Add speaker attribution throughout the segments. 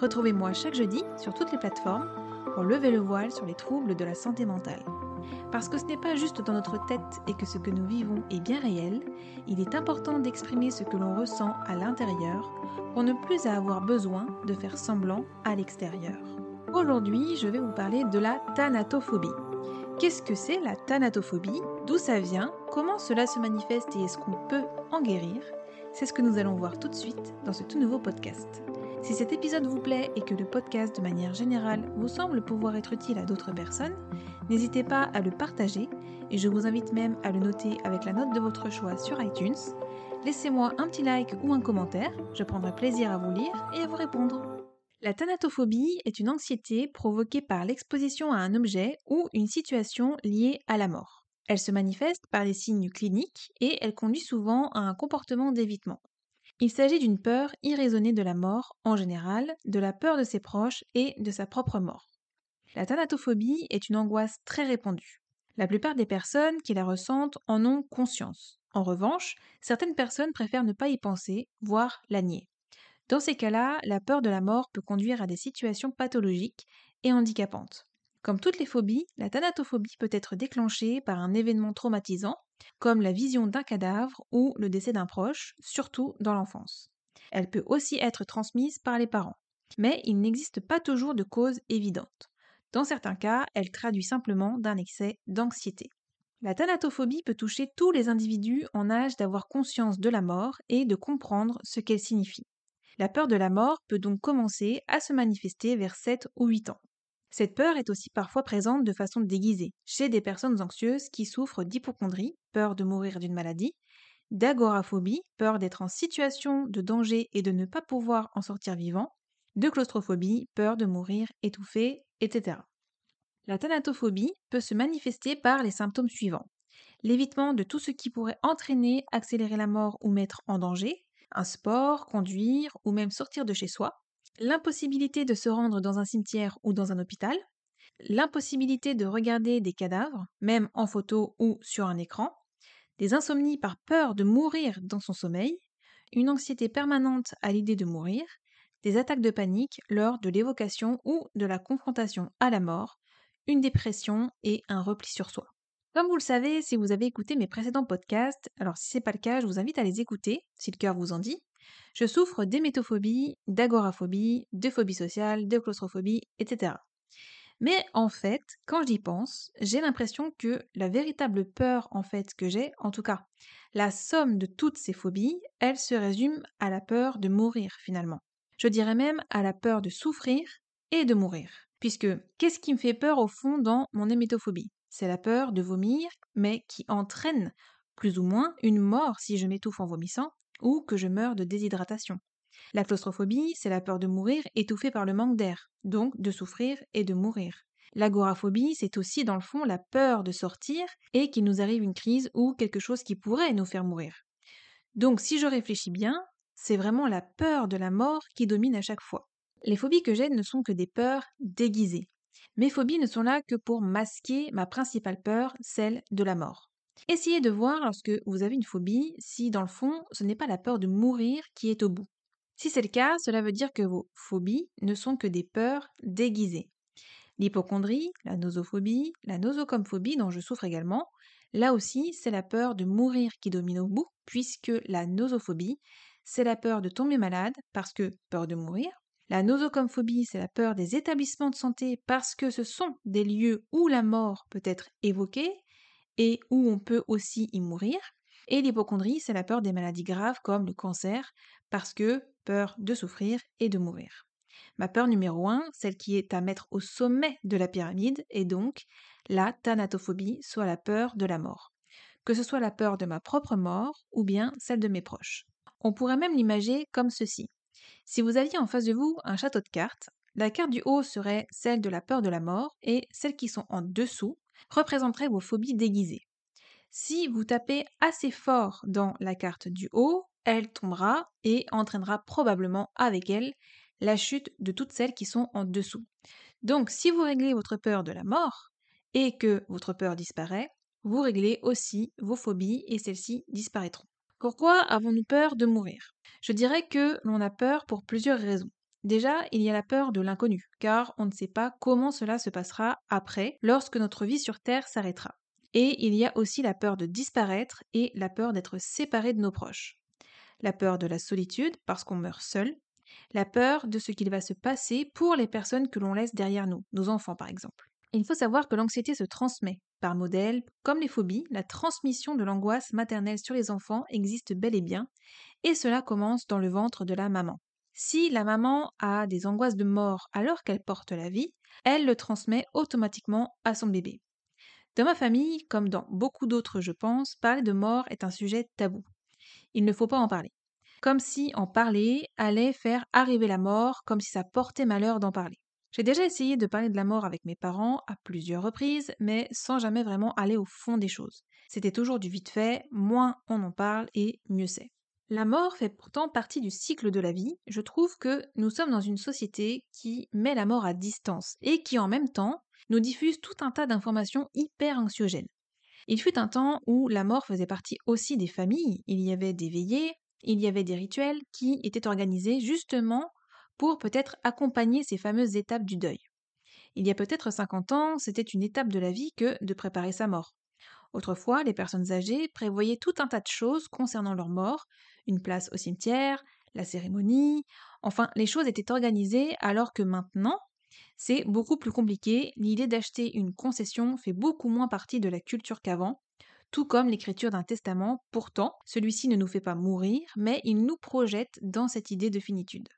Speaker 1: Retrouvez-moi chaque jeudi sur toutes les plateformes pour lever le voile sur les troubles de la santé mentale. Parce que ce n'est pas juste dans notre tête et que ce que nous vivons est bien réel, il est important d'exprimer ce que l'on ressent à l'intérieur pour ne plus avoir besoin de faire semblant à l'extérieur. Aujourd'hui, je vais vous parler de la thanatophobie. Qu'est-ce que c'est la thanatophobie? D'où ça vient? Comment cela se manifeste et est-ce qu'on peut en guérir? C'est ce que nous allons voir tout de suite dans ce tout nouveau podcast. Si cet épisode vous plaît et que le podcast de manière générale vous semble pouvoir être utile à d'autres personnes, n'hésitez pas à le partager et je vous invite même à le noter avec la note de votre choix sur iTunes. Laissez-moi un petit like ou un commentaire, je prendrai plaisir à vous lire et à vous répondre. La thanatophobie est une anxiété provoquée par l'exposition à un objet ou une situation liée à la mort. Elle se manifeste par des signes cliniques et elle conduit souvent à un comportement d'évitement. Il s'agit d'une peur irraisonnée de la mort en général, de la peur de ses proches et de sa propre mort. La thanatophobie est une angoisse très répandue. La plupart des personnes qui la ressentent en ont conscience. En revanche, certaines personnes préfèrent ne pas y penser, voire la nier. Dans ces cas-là, la peur de la mort peut conduire à des situations pathologiques et handicapantes. Comme toutes les phobies, la thanatophobie peut être déclenchée par un événement traumatisant, comme la vision d'un cadavre ou le décès d'un proche, surtout dans l'enfance. Elle peut aussi être transmise par les parents. Mais il n'existe pas toujours de cause évidente. Dans certains cas, elle traduit simplement d'un excès d'anxiété. La thanatophobie peut toucher tous les individus en âge d'avoir conscience de la mort et de comprendre ce qu'elle signifie. La peur de la mort peut donc commencer à se manifester vers 7 ou 8 ans. Cette peur est aussi parfois présente de façon déguisée chez des personnes anxieuses qui souffrent d'hypochondrie, peur de mourir d'une maladie, d'agoraphobie, peur d'être en situation de danger et de ne pas pouvoir en sortir vivant, de claustrophobie, peur de mourir étouffé, etc. La thanatophobie peut se manifester par les symptômes suivants. L'évitement de tout ce qui pourrait entraîner, accélérer la mort ou mettre en danger, un sport, conduire ou même sortir de chez soi, l'impossibilité de se rendre dans un cimetière ou dans un hôpital, l'impossibilité de regarder des cadavres, même en photo ou sur un écran, des insomnies par peur de mourir dans son sommeil, une anxiété permanente à l'idée de mourir, des attaques de panique lors de l'évocation ou de la confrontation à la mort, une dépression et un repli sur soi. Comme vous le savez, si vous avez écouté mes précédents podcasts, alors si ce n'est pas le cas, je vous invite à les écouter, si le cœur vous en dit. Je souffre d'hémétophobie, d'agoraphobie, de phobie sociale, de claustrophobie, etc. Mais en fait, quand j'y pense, j'ai l'impression que la véritable peur en fait que j'ai, en tout cas, la somme de toutes ces phobies, elle se résume à la peur de mourir finalement. Je dirais même à la peur de souffrir et de mourir. Puisque qu'est-ce qui me fait peur au fond dans mon hémétophobie? C'est la peur de vomir, mais qui entraîne plus ou moins une mort si je m'étouffe en vomissant ou que je meurs de déshydratation. La claustrophobie, c'est la peur de mourir étouffée par le manque d'air, donc de souffrir et de mourir. L'agoraphobie, c'est aussi dans le fond la peur de sortir et qu'il nous arrive une crise ou quelque chose qui pourrait nous faire mourir. Donc si je réfléchis bien, c'est vraiment la peur de la mort qui domine à chaque fois. Les phobies que j'ai ne sont que des peurs déguisées. Mes phobies ne sont là que pour masquer ma principale peur, celle de la mort. Essayez de voir lorsque vous avez une phobie si dans le fond ce n'est pas la peur de mourir qui est au bout. Si c'est le cas, cela veut dire que vos phobies ne sont que des peurs déguisées. L'hypochondrie, la nosophobie, la nosocomphobie dont je souffre également, là aussi c'est la peur de mourir qui domine au bout, puisque la nosophobie, c'est la peur de tomber malade parce que peur de mourir, la nosocomphobie, c'est la peur des établissements de santé parce que ce sont des lieux où la mort peut être évoquée et où on peut aussi y mourir. Et l'hypochondrie, c'est la peur des maladies graves comme le cancer parce que peur de souffrir et de mourir. Ma peur numéro 1, celle qui est à mettre au sommet de la pyramide, est donc la thanatophobie, soit la peur de la mort. Que ce soit la peur de ma propre mort ou bien celle de mes proches. On pourrait même l'imaginer comme ceci. Si vous aviez en face de vous un château de cartes, La carte du haut serait celle de la peur de la mort et celles qui sont en dessous représenteraient vos phobies déguisées. Si vous tapez assez fort dans la carte du haut, elle tombera et entraînera probablement avec elle la chute de toutes celles qui sont en dessous. Donc si vous réglez votre peur de la mort et que votre peur disparaît, vous réglez aussi vos phobies et celles-ci disparaîtront. Pourquoi avons-nous peur de mourir? Je dirais que l'on a peur pour plusieurs raisons. Déjà, il y a la peur de l'inconnu, car on ne sait pas comment cela se passera après, lorsque notre vie sur Terre s'arrêtera. Et il y a aussi la peur de disparaître et la peur d'être séparé de nos proches. La peur de la solitude, parce qu'on meurt seul. La peur de ce qu'il va se passer pour les personnes que l'on laisse derrière nous, nos enfants par exemple. Il faut savoir que l'anxiété se transmet. Par modèle, comme les phobies, la transmission de l'angoisse maternelle sur les enfants existe bel et bien, et cela commence dans le ventre de la maman. Si la maman a des angoisses de mort alors qu'elle porte la vie, elle le transmet automatiquement à son bébé. Dans ma famille, comme dans beaucoup d'autres je pense, parler de mort est un sujet tabou. Il ne faut pas en parler. Comme si en parler allait faire arriver la mort, comme si ça portait malheur d'en parler. J'ai déjà essayé de parler de la mort avec mes parents à plusieurs reprises, mais sans jamais vraiment aller au fond des choses. C'était toujours du vite fait, moins on en parle et mieux c'est. La mort fait pourtant partie du cycle de la vie. Je trouve que nous sommes dans une société qui met la mort à distance et qui en même temps nous diffuse tout un tas d'informations hyper anxiogènes. Il fut un temps où la mort faisait partie aussi des familles. Il y avait des veillées, il y avait des rituels qui étaient organisés justement pour peut-être accompagner ces fameuses étapes du deuil. Il y a peut-être 50 ans, c'était une étape de la vie que de préparer sa mort. Autrefois, les personnes âgées prévoyaient tout un tas de choses concernant leur mort, une place au cimetière, la cérémonie, enfin les choses étaient organisées alors que maintenant, c'est beaucoup plus compliqué, l'idée d'acheter une concession fait beaucoup moins partie de la culture qu'avant, tout comme l'écriture d'un testament, pourtant celui-ci ne nous fait pas mourir, mais il nous projette dans cette idée de finitude.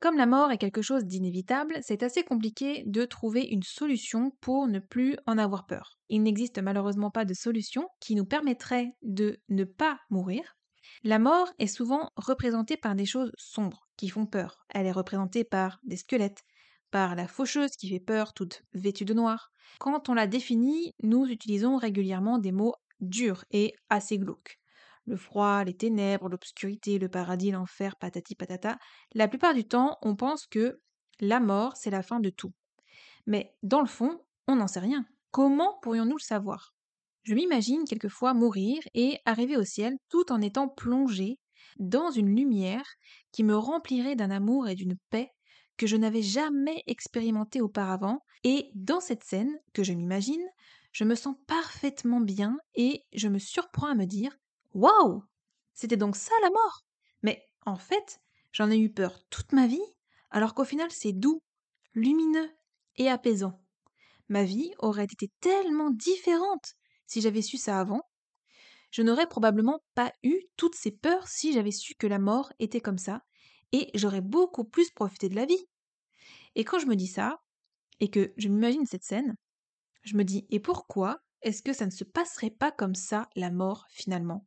Speaker 1: Comme la mort est quelque chose d'inévitable, c'est assez compliqué de trouver une solution pour ne plus en avoir peur. Il n'existe malheureusement pas de solution qui nous permettrait de ne pas mourir. La mort est souvent représentée par des choses sombres qui font peur. Elle est représentée par des squelettes, par la faucheuse qui fait peur toute vêtue de noir. Quand on la définit, nous utilisons régulièrement des mots durs et assez glauques le froid, les ténèbres, l'obscurité, le paradis, l'enfer, patati patata, la plupart du temps, on pense que la mort, c'est la fin de tout. Mais dans le fond, on n'en sait rien. Comment pourrions-nous le savoir? Je m'imagine quelquefois mourir et arriver au ciel tout en étant plongé dans une lumière qui me remplirait d'un amour et d'une paix que je n'avais jamais expérimenté auparavant, et dans cette scène que je m'imagine, je me sens parfaitement bien et je me surprends à me dire Waouh C'était donc ça la mort Mais en fait, j'en ai eu peur toute ma vie, alors qu'au final c'est doux, lumineux et apaisant. Ma vie aurait été tellement différente si j'avais su ça avant. Je n'aurais probablement pas eu toutes ces peurs si j'avais su que la mort était comme ça, et j'aurais beaucoup plus profité de la vie. Et quand je me dis ça, et que je m'imagine cette scène, je me dis et pourquoi est-ce que ça ne se passerait pas comme ça la mort finalement?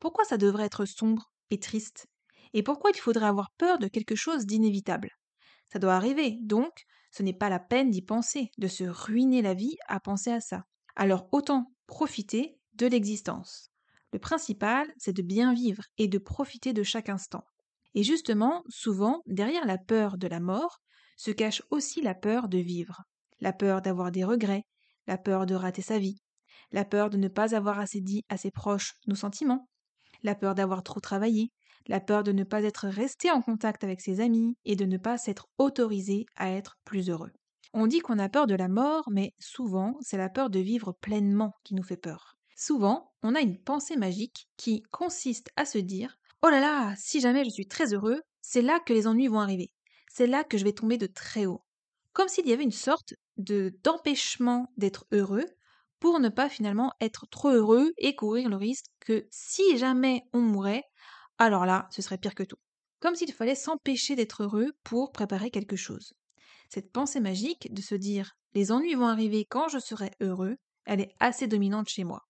Speaker 1: Pourquoi ça devrait être sombre et triste? Et pourquoi il faudrait avoir peur de quelque chose d'inévitable? Ça doit arriver, donc ce n'est pas la peine d'y penser, de se ruiner la vie à penser à ça. Alors autant profiter de l'existence. Le principal, c'est de bien vivre et de profiter de chaque instant. Et justement, souvent, derrière la peur de la mort, se cache aussi la peur de vivre. La peur d'avoir des regrets, la peur de rater sa vie, la peur de ne pas avoir assez dit à ses proches nos sentiments, la peur d'avoir trop travaillé, la peur de ne pas être resté en contact avec ses amis et de ne pas s'être autorisé à être plus heureux. On dit qu'on a peur de la mort, mais souvent c'est la peur de vivre pleinement qui nous fait peur. Souvent, on a une pensée magique qui consiste à se dire Oh là là, si jamais je suis très heureux, c'est là que les ennuis vont arriver. C'est là que je vais tomber de très haut. Comme s'il y avait une sorte de d'empêchement d'être heureux pour ne pas finalement être trop heureux et courir le risque que si jamais on mourait, alors là, ce serait pire que tout. Comme s'il fallait s'empêcher d'être heureux pour préparer quelque chose. Cette pensée magique de se dire les ennuis vont arriver quand je serai heureux, elle est assez dominante chez moi.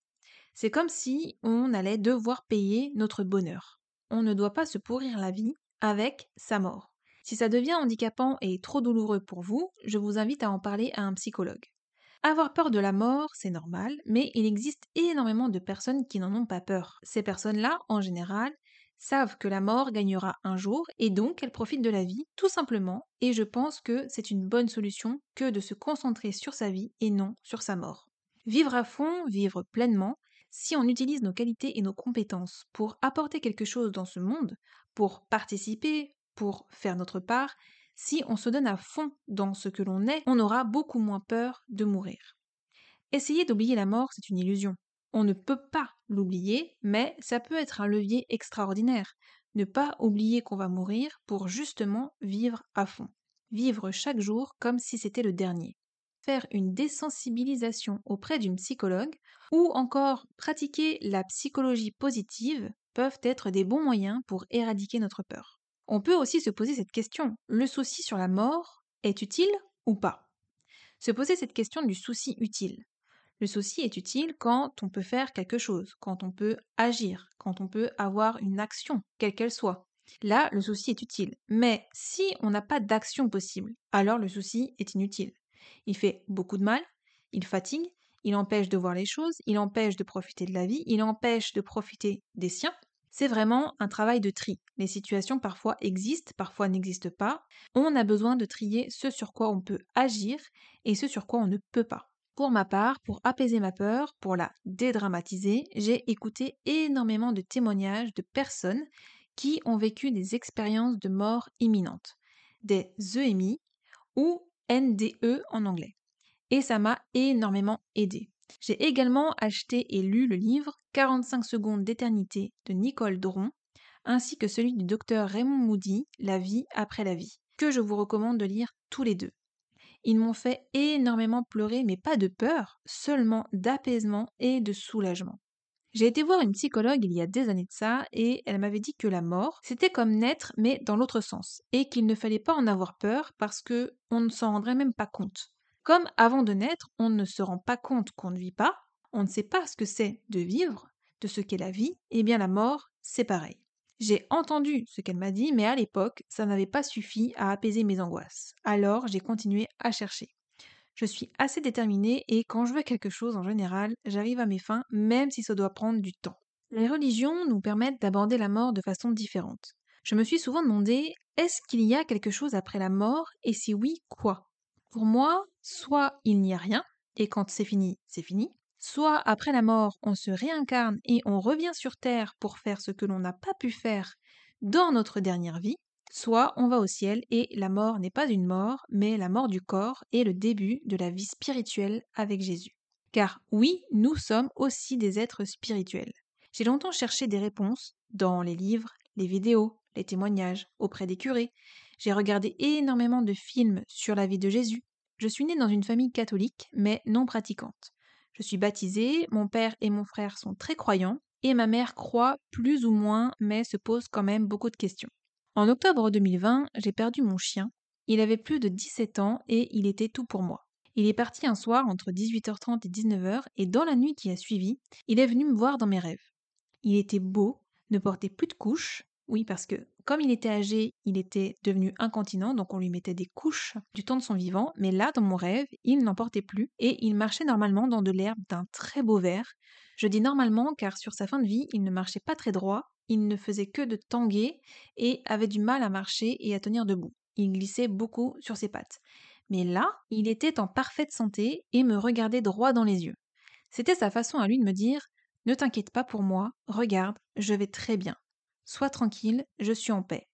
Speaker 1: C'est comme si on allait devoir payer notre bonheur. On ne doit pas se pourrir la vie avec sa mort. Si ça devient handicapant et trop douloureux pour vous, je vous invite à en parler à un psychologue. Avoir peur de la mort, c'est normal, mais il existe énormément de personnes qui n'en ont pas peur. Ces personnes-là, en général, savent que la mort gagnera un jour et donc elles profitent de la vie, tout simplement, et je pense que c'est une bonne solution que de se concentrer sur sa vie et non sur sa mort. Vivre à fond, vivre pleinement, si on utilise nos qualités et nos compétences pour apporter quelque chose dans ce monde, pour participer, pour faire notre part, si on se donne à fond dans ce que l'on est, on aura beaucoup moins peur de mourir. Essayer d'oublier la mort, c'est une illusion. On ne peut pas l'oublier, mais ça peut être un levier extraordinaire. Ne pas oublier qu'on va mourir pour justement vivre à fond. Vivre chaque jour comme si c'était le dernier. Faire une désensibilisation auprès d'une psychologue ou encore pratiquer la psychologie positive peuvent être des bons moyens pour éradiquer notre peur. On peut aussi se poser cette question. Le souci sur la mort est utile ou pas? Se poser cette question du souci utile. Le souci est utile quand on peut faire quelque chose, quand on peut agir, quand on peut avoir une action, quelle qu'elle soit. Là, le souci est utile. Mais si on n'a pas d'action possible, alors le souci est inutile. Il fait beaucoup de mal, il fatigue, il empêche de voir les choses, il empêche de profiter de la vie, il empêche de profiter des siens. C'est vraiment un travail de tri. Les situations parfois existent, parfois n'existent pas. On a besoin de trier ce sur quoi on peut agir et ce sur quoi on ne peut pas. Pour ma part, pour apaiser ma peur, pour la dédramatiser, j'ai écouté énormément de témoignages de personnes qui ont vécu des expériences de mort imminente, des EMI ou NDE en anglais. Et ça m'a énormément aidé. J'ai également acheté et lu le livre 45 secondes d'éternité de Nicole Dron, ainsi que celui du docteur Raymond Moody, La vie après la vie, que je vous recommande de lire tous les deux. Ils m'ont fait énormément pleurer, mais pas de peur, seulement d'apaisement et de soulagement. J'ai été voir une psychologue il y a des années de ça et elle m'avait dit que la mort, c'était comme naître mais dans l'autre sens et qu'il ne fallait pas en avoir peur parce que on ne s'en rendrait même pas compte. Comme avant de naître, on ne se rend pas compte qu'on ne vit pas, on ne sait pas ce que c'est de vivre, de ce qu'est la vie, et eh bien la mort, c'est pareil. J'ai entendu ce qu'elle m'a dit, mais à l'époque, ça n'avait pas suffi à apaiser mes angoisses. Alors j'ai continué à chercher. Je suis assez déterminée et quand je veux quelque chose en général, j'arrive à mes fins, même si ça doit prendre du temps. Les religions nous permettent d'aborder la mort de façon différente. Je me suis souvent demandé est-ce qu'il y a quelque chose après la mort et si oui, quoi? Pour moi, soit il n'y a rien, et quand c'est fini, c'est fini, Soit après la mort, on se réincarne et on revient sur Terre pour faire ce que l'on n'a pas pu faire dans notre dernière vie, soit on va au ciel et la mort n'est pas une mort, mais la mort du corps et le début de la vie spirituelle avec Jésus. Car oui, nous sommes aussi des êtres spirituels. J'ai longtemps cherché des réponses dans les livres, les vidéos, les témoignages, auprès des curés. J'ai regardé énormément de films sur la vie de Jésus. Je suis née dans une famille catholique, mais non pratiquante. Je suis baptisée, mon père et mon frère sont très croyants, et ma mère croit plus ou moins, mais se pose quand même beaucoup de questions. En octobre 2020, j'ai perdu mon chien. Il avait plus de 17 ans et il était tout pour moi. Il est parti un soir entre 18h30 et 19h et dans la nuit qui a suivi, il est venu me voir dans mes rêves. Il était beau, ne portait plus de couches, oui, parce que comme il était âgé, il était devenu incontinent, donc on lui mettait des couches du temps de son vivant, mais là, dans mon rêve, il n'en portait plus et il marchait normalement dans de l'herbe d'un très beau vert. Je dis normalement car sur sa fin de vie, il ne marchait pas très droit, il ne faisait que de tanguer et avait du mal à marcher et à tenir debout. Il glissait beaucoup sur ses pattes. Mais là, il était en parfaite santé et me regardait droit dans les yeux. C'était sa façon à lui de me dire Ne t'inquiète pas pour moi, regarde, je vais très bien. Sois tranquille, je suis en paix.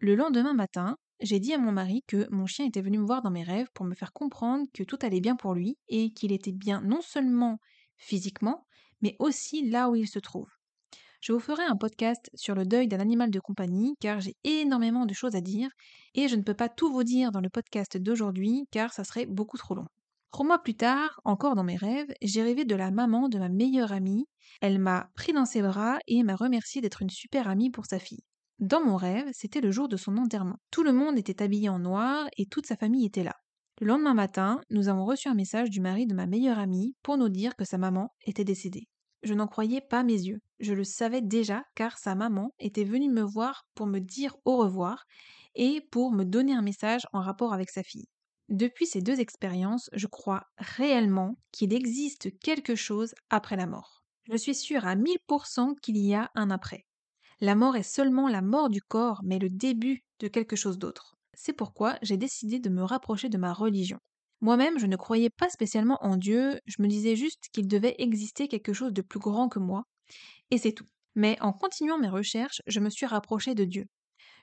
Speaker 1: Le lendemain matin, j'ai dit à mon mari que mon chien était venu me voir dans mes rêves pour me faire comprendre que tout allait bien pour lui et qu'il était bien non seulement physiquement, mais aussi là où il se trouve. Je vous ferai un podcast sur le deuil d'un animal de compagnie car j'ai énormément de choses à dire et je ne peux pas tout vous dire dans le podcast d'aujourd'hui car ça serait beaucoup trop long. Trois mois plus tard, encore dans mes rêves, j'ai rêvé de la maman de ma meilleure amie. Elle m'a pris dans ses bras et m'a remercié d'être une super amie pour sa fille. Dans mon rêve, c'était le jour de son enterrement. Tout le monde était habillé en noir et toute sa famille était là. Le lendemain matin, nous avons reçu un message du mari de ma meilleure amie pour nous dire que sa maman était décédée. Je n'en croyais pas mes yeux. Je le savais déjà car sa maman était venue me voir pour me dire au revoir et pour me donner un message en rapport avec sa fille. Depuis ces deux expériences, je crois réellement qu'il existe quelque chose après la mort. Je suis sûre à 1000% qu'il y a un après. La mort est seulement la mort du corps, mais le début de quelque chose d'autre. C'est pourquoi j'ai décidé de me rapprocher de ma religion. Moi-même, je ne croyais pas spécialement en Dieu, je me disais juste qu'il devait exister quelque chose de plus grand que moi, et c'est tout. Mais en continuant mes recherches, je me suis rapprochée de Dieu.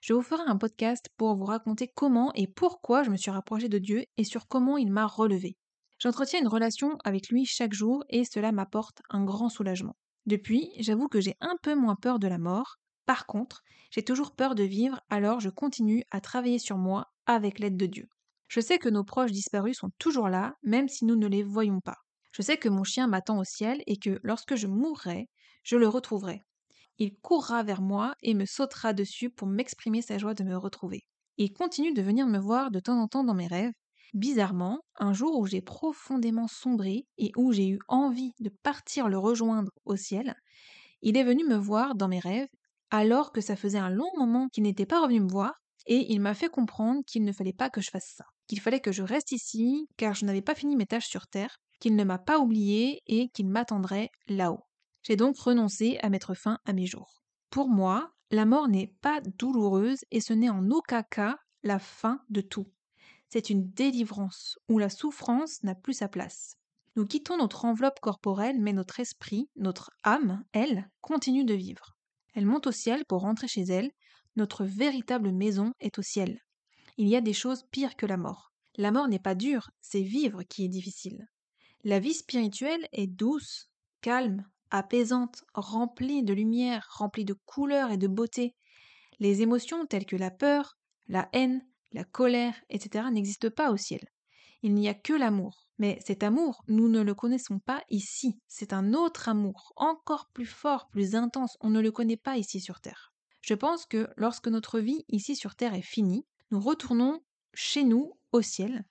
Speaker 1: Je vous ferai un podcast pour vous raconter comment et pourquoi je me suis rapprochée de Dieu et sur comment il m'a relevé. J'entretiens une relation avec lui chaque jour et cela m'apporte un grand soulagement. Depuis, j'avoue que j'ai un peu moins peur de la mort. Par contre, j'ai toujours peur de vivre, alors je continue à travailler sur moi avec l'aide de Dieu. Je sais que nos proches disparus sont toujours là, même si nous ne les voyons pas. Je sais que mon chien m'attend au ciel et que lorsque je mourrai, je le retrouverai. Il courra vers moi et me sautera dessus pour m'exprimer sa joie de me retrouver. Il continue de venir me voir de temps en temps dans mes rêves. Bizarrement, un jour où j'ai profondément sombré et où j'ai eu envie de partir le rejoindre au ciel, il est venu me voir dans mes rêves alors que ça faisait un long moment qu'il n'était pas revenu me voir et il m'a fait comprendre qu'il ne fallait pas que je fasse ça, qu'il fallait que je reste ici car je n'avais pas fini mes tâches sur Terre, qu'il ne m'a pas oublié et qu'il m'attendrait là-haut. J'ai donc renoncé à mettre fin à mes jours. Pour moi, la mort n'est pas douloureuse et ce n'est en aucun cas la fin de tout. C'est une délivrance où la souffrance n'a plus sa place. Nous quittons notre enveloppe corporelle, mais notre esprit, notre âme, elle, continue de vivre. Elle monte au ciel pour rentrer chez elle. Notre véritable maison est au ciel. Il y a des choses pires que la mort. La mort n'est pas dure, c'est vivre qui est difficile. La vie spirituelle est douce, calme, apaisante, remplie de lumière, remplie de couleurs et de beauté. Les émotions telles que la peur, la haine, la colère, etc. n'existent pas au ciel. Il n'y a que l'amour. Mais cet amour, nous ne le connaissons pas ici. C'est un autre amour, encore plus fort, plus intense. On ne le connaît pas ici sur Terre. Je pense que lorsque notre vie ici sur Terre est finie, nous retournons chez nous, au ciel.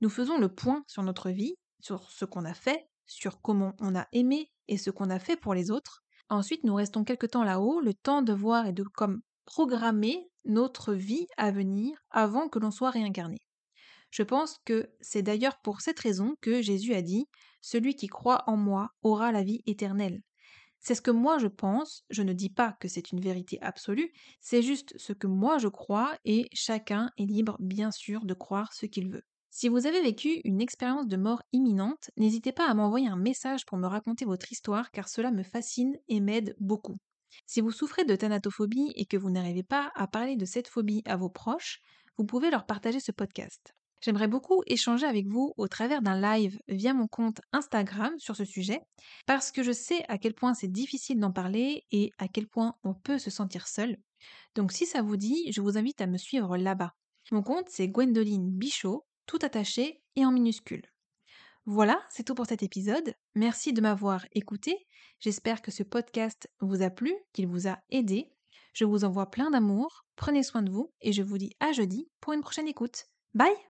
Speaker 1: Nous faisons le point sur notre vie, sur ce qu'on a fait, sur comment on a aimé et ce qu'on a fait pour les autres. Ensuite, nous restons quelque temps là-haut, le temps de voir et de comme programmer notre vie à venir avant que l'on soit réincarné. Je pense que c'est d'ailleurs pour cette raison que Jésus a dit Celui qui croit en moi aura la vie éternelle. C'est ce que moi je pense, je ne dis pas que c'est une vérité absolue, c'est juste ce que moi je crois et chacun est libre bien sûr de croire ce qu'il veut. Si vous avez vécu une expérience de mort imminente, n'hésitez pas à m'envoyer un message pour me raconter votre histoire car cela me fascine et m'aide beaucoup. Si vous souffrez de thanatophobie et que vous n'arrivez pas à parler de cette phobie à vos proches, vous pouvez leur partager ce podcast. J'aimerais beaucoup échanger avec vous au travers d'un live via mon compte Instagram sur ce sujet, parce que je sais à quel point c'est difficile d'en parler et à quel point on peut se sentir seul. Donc si ça vous dit, je vous invite à me suivre là-bas. Mon compte c'est Gwendoline Bichot, tout attaché et en minuscule. Voilà, c'est tout pour cet épisode. Merci de m'avoir écouté. J'espère que ce podcast vous a plu, qu'il vous a aidé. Je vous envoie plein d'amour, prenez soin de vous et je vous dis à jeudi pour une prochaine écoute. Bye